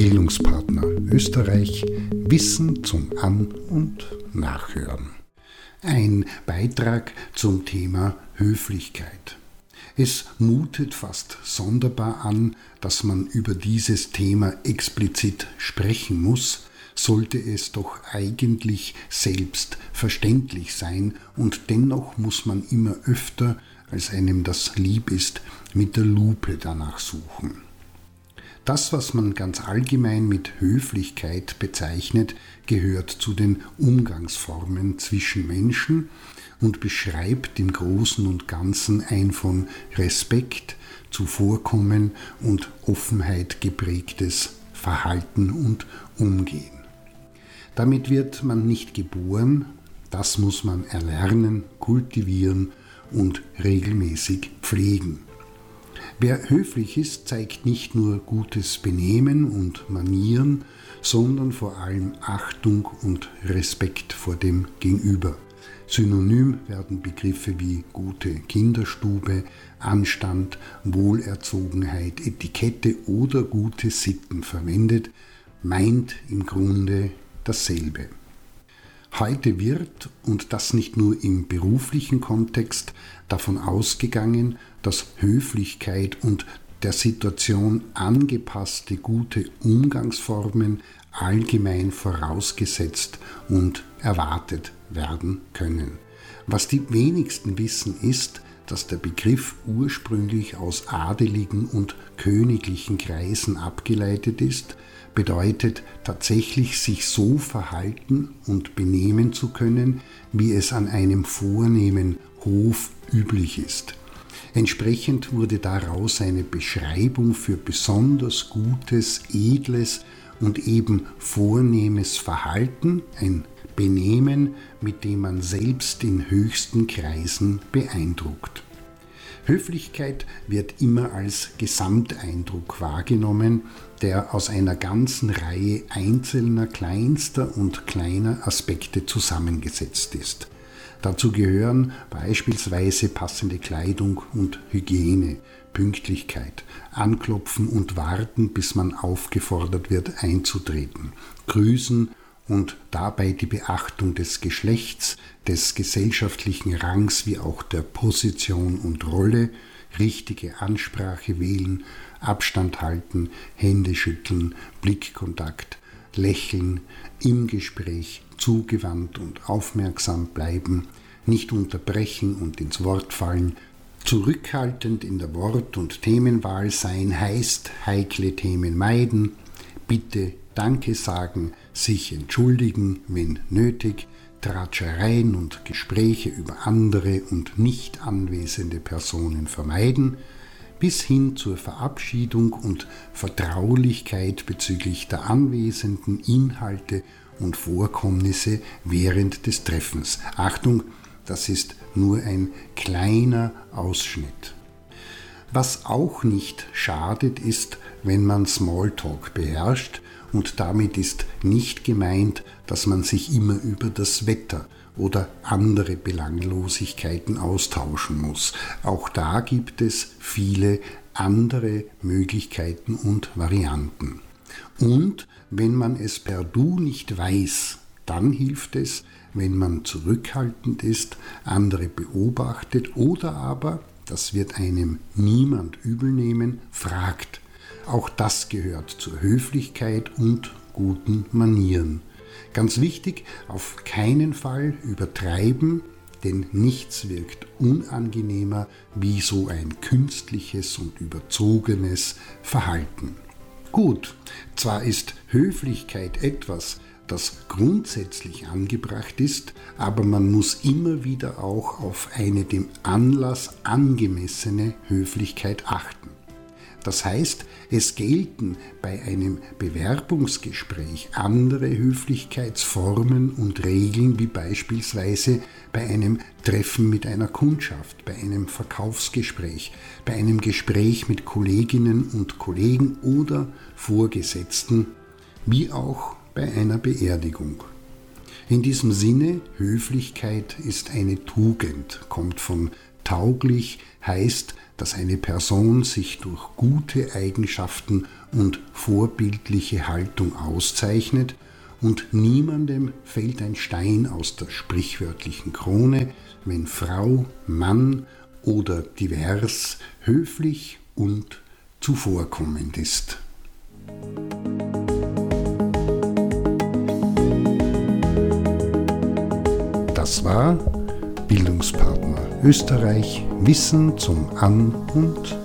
Bildungspartner Österreich Wissen zum An- und Nachhören. Ein Beitrag zum Thema Höflichkeit. Es mutet fast sonderbar an, dass man über dieses Thema explizit sprechen muss, sollte es doch eigentlich selbstverständlich sein und dennoch muss man immer öfter, als einem das lieb ist, mit der Lupe danach suchen. Das, was man ganz allgemein mit Höflichkeit bezeichnet, gehört zu den Umgangsformen zwischen Menschen und beschreibt im Großen und Ganzen ein von Respekt, Zuvorkommen und Offenheit geprägtes Verhalten und Umgehen. Damit wird man nicht geboren, das muss man erlernen, kultivieren und regelmäßig pflegen. Wer höflich ist, zeigt nicht nur gutes Benehmen und Manieren, sondern vor allem Achtung und Respekt vor dem Gegenüber. Synonym werden Begriffe wie gute Kinderstube, Anstand, Wohlerzogenheit, Etikette oder gute Sitten verwendet, meint im Grunde dasselbe. Heute wird, und das nicht nur im beruflichen Kontext, davon ausgegangen, dass Höflichkeit und der Situation angepasste gute Umgangsformen allgemein vorausgesetzt und erwartet werden können. Was die wenigsten wissen ist, dass der Begriff ursprünglich aus adeligen und königlichen Kreisen abgeleitet ist, bedeutet tatsächlich sich so verhalten und benehmen zu können, wie es an einem vornehmen Hof üblich ist. Entsprechend wurde daraus eine Beschreibung für besonders gutes, edles und eben vornehmes Verhalten, ein Benehmen, mit dem man selbst in höchsten Kreisen beeindruckt. Höflichkeit wird immer als Gesamteindruck wahrgenommen, der aus einer ganzen Reihe einzelner kleinster und kleiner Aspekte zusammengesetzt ist. Dazu gehören beispielsweise passende Kleidung und Hygiene, Pünktlichkeit, Anklopfen und Warten, bis man aufgefordert wird einzutreten, Grüßen und dabei die Beachtung des Geschlechts, des gesellschaftlichen Rangs wie auch der Position und Rolle, richtige Ansprache wählen, Abstand halten, Hände schütteln, Blickkontakt, lächeln, im Gespräch zugewandt und aufmerksam bleiben, nicht unterbrechen und ins Wort fallen, zurückhaltend in der Wort- und Themenwahl sein heißt heikle Themen meiden, bitte Danke sagen, sich entschuldigen, wenn nötig, Tratschereien und Gespräche über andere und nicht anwesende Personen vermeiden, bis hin zur Verabschiedung und Vertraulichkeit bezüglich der anwesenden Inhalte und Vorkommnisse während des Treffens. Achtung, das ist nur ein kleiner Ausschnitt. Was auch nicht schadet, ist, wenn man Smalltalk beherrscht und damit ist nicht gemeint, dass man sich immer über das Wetter oder andere Belanglosigkeiten austauschen muss. Auch da gibt es viele andere Möglichkeiten und Varianten. Und wenn man es per Du nicht weiß, dann hilft es, wenn man zurückhaltend ist, andere beobachtet oder aber, das wird einem niemand übel nehmen, fragt. Auch das gehört zur Höflichkeit und guten Manieren. Ganz wichtig, auf keinen Fall übertreiben, denn nichts wirkt unangenehmer wie so ein künstliches und überzogenes Verhalten. Gut, zwar ist Höflichkeit etwas, das grundsätzlich angebracht ist, aber man muss immer wieder auch auf eine dem Anlass angemessene Höflichkeit achten. Das heißt, es gelten bei einem Bewerbungsgespräch andere Höflichkeitsformen und Regeln wie beispielsweise bei einem Treffen mit einer Kundschaft, bei einem Verkaufsgespräch, bei einem Gespräch mit Kolleginnen und Kollegen oder Vorgesetzten, wie auch bei einer Beerdigung. In diesem Sinne, Höflichkeit ist eine Tugend, kommt von tauglich heißt, dass eine Person sich durch gute Eigenschaften und vorbildliche Haltung auszeichnet und niemandem fällt ein Stein aus der sprichwörtlichen Krone, wenn Frau, Mann oder divers höflich und zuvorkommend ist. Das war Bildungspartner Österreich Wissen zum An- und